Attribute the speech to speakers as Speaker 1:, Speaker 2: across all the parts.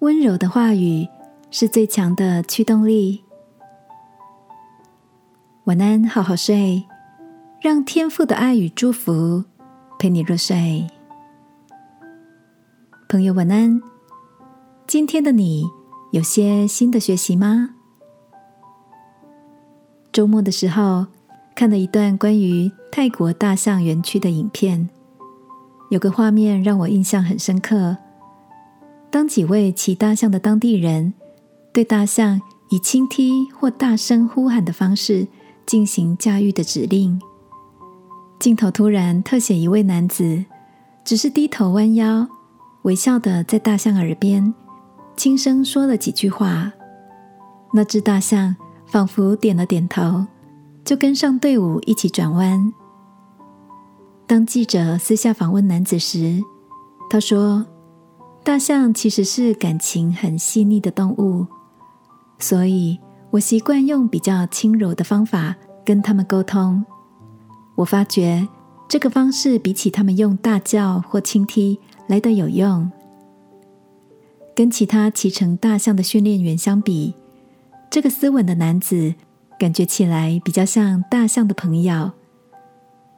Speaker 1: 温柔的话语是最强的驱动力。晚安，好好睡，让天父的爱与祝福陪你入睡。朋友，晚安。今天的你有些新的学习吗？周末的时候看了一段关于泰国大象园区的影片，有个画面让我印象很深刻。当几位骑大象的当地人对大象以轻踢或大声呼喊的方式进行驾驭的指令，镜头突然特写一位男子，只是低头弯腰，微笑的在大象耳边轻声说了几句话。那只大象仿佛点了点头，就跟上队伍一起转弯。当记者私下访问男子时，他说。大象其实是感情很细腻的动物，所以我习惯用比较轻柔的方法跟他们沟通。我发觉这个方式比起他们用大叫或轻踢来的有用。跟其他骑乘大象的训练员相比，这个斯文的男子感觉起来比较像大象的朋友，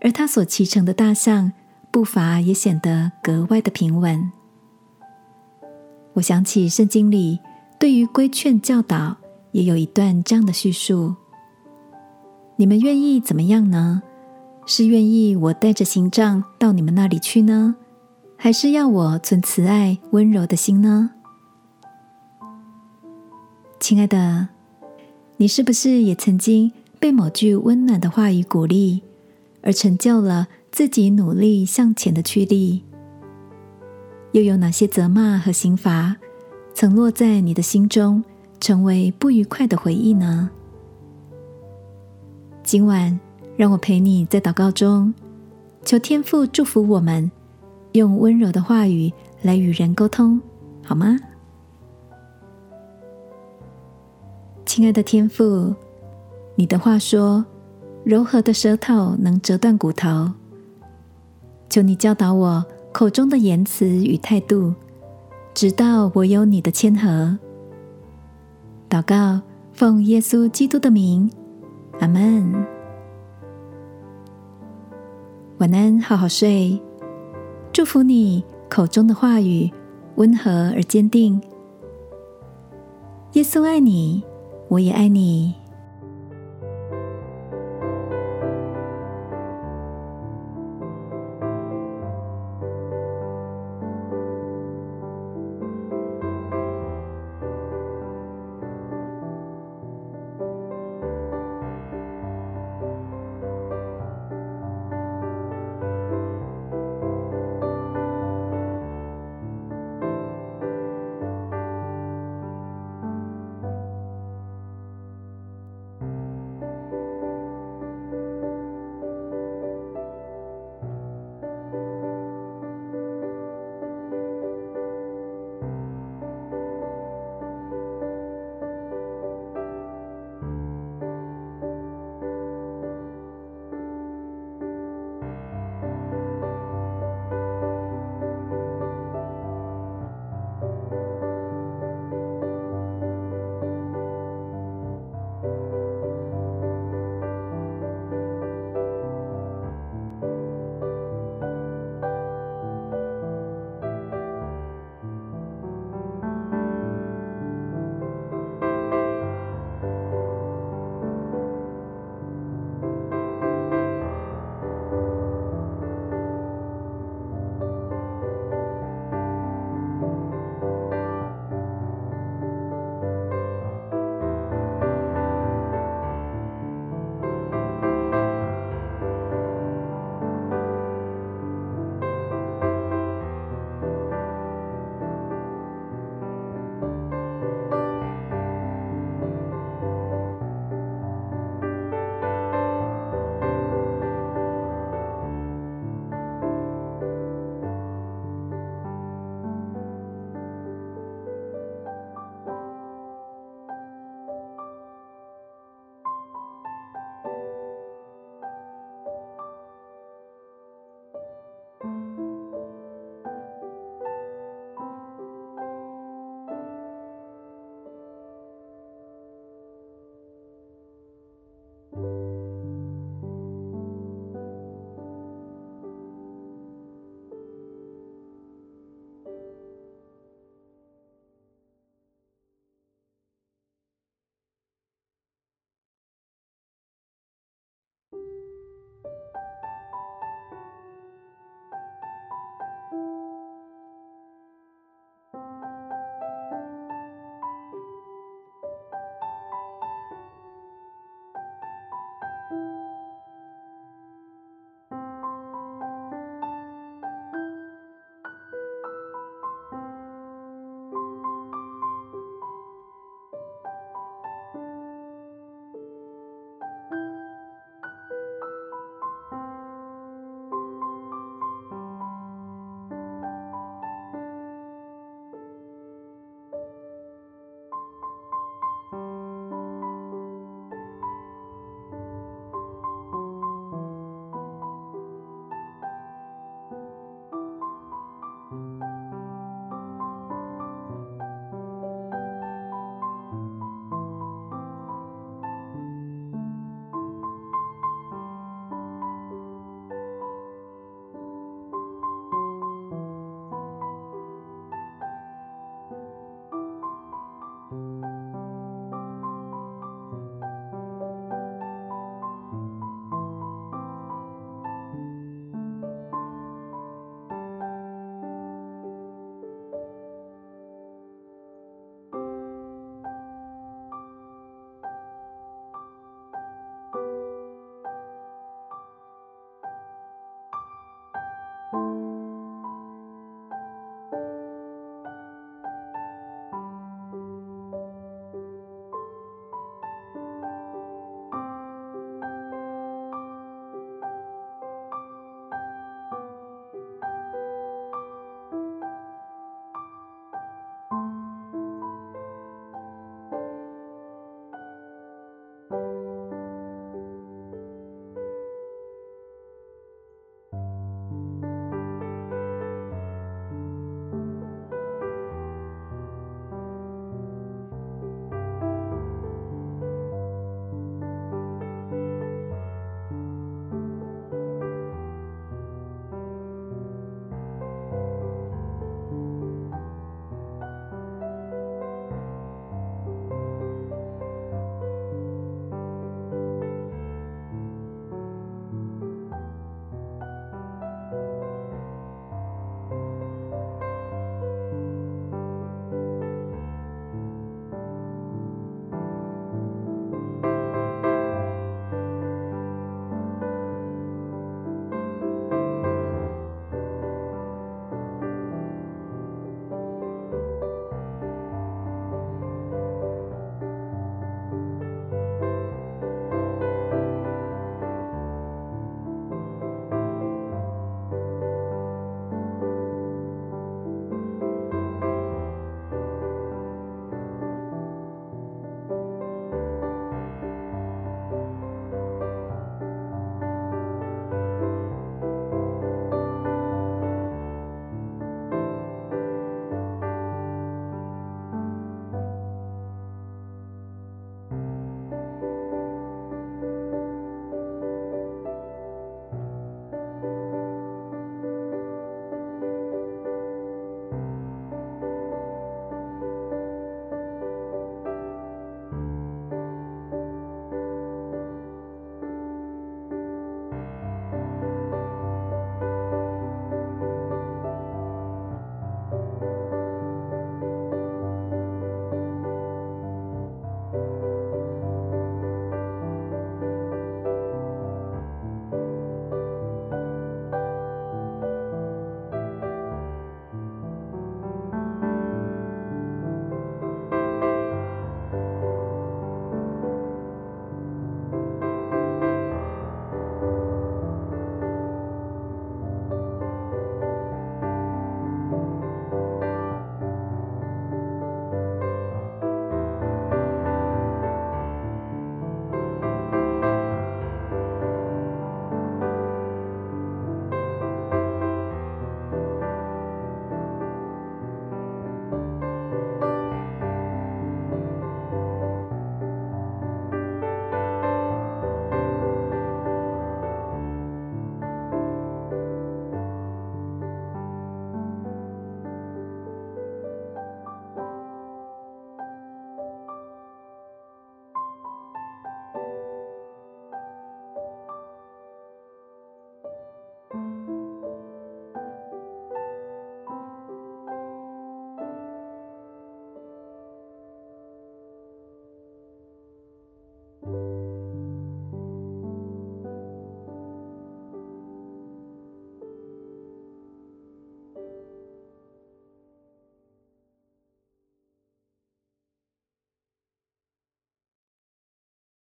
Speaker 1: 而他所骑乘的大象步伐也显得格外的平稳。我想起圣经里对于规劝教导也有一段这样的叙述。你们愿意怎么样呢？是愿意我带着行杖到你们那里去呢，还是要我存慈爱温柔的心呢？亲爱的，你是不是也曾经被某句温暖的话语鼓励，而成就了自己努力向前的驱力？又有哪些责骂和刑罚，曾落在你的心中，成为不愉快的回忆呢？今晚，让我陪你在祷告中，求天父祝福我们，用温柔的话语来与人沟通，好吗？亲爱的天父，你的话说，柔和的舌头能折断骨头，求你教导我。口中的言辞与态度，直到我有你的谦和。祷告，奉耶稣基督的名，阿门。晚安，好好睡。祝福你口中的话语温和而坚定。耶稣爱你，我也爱你。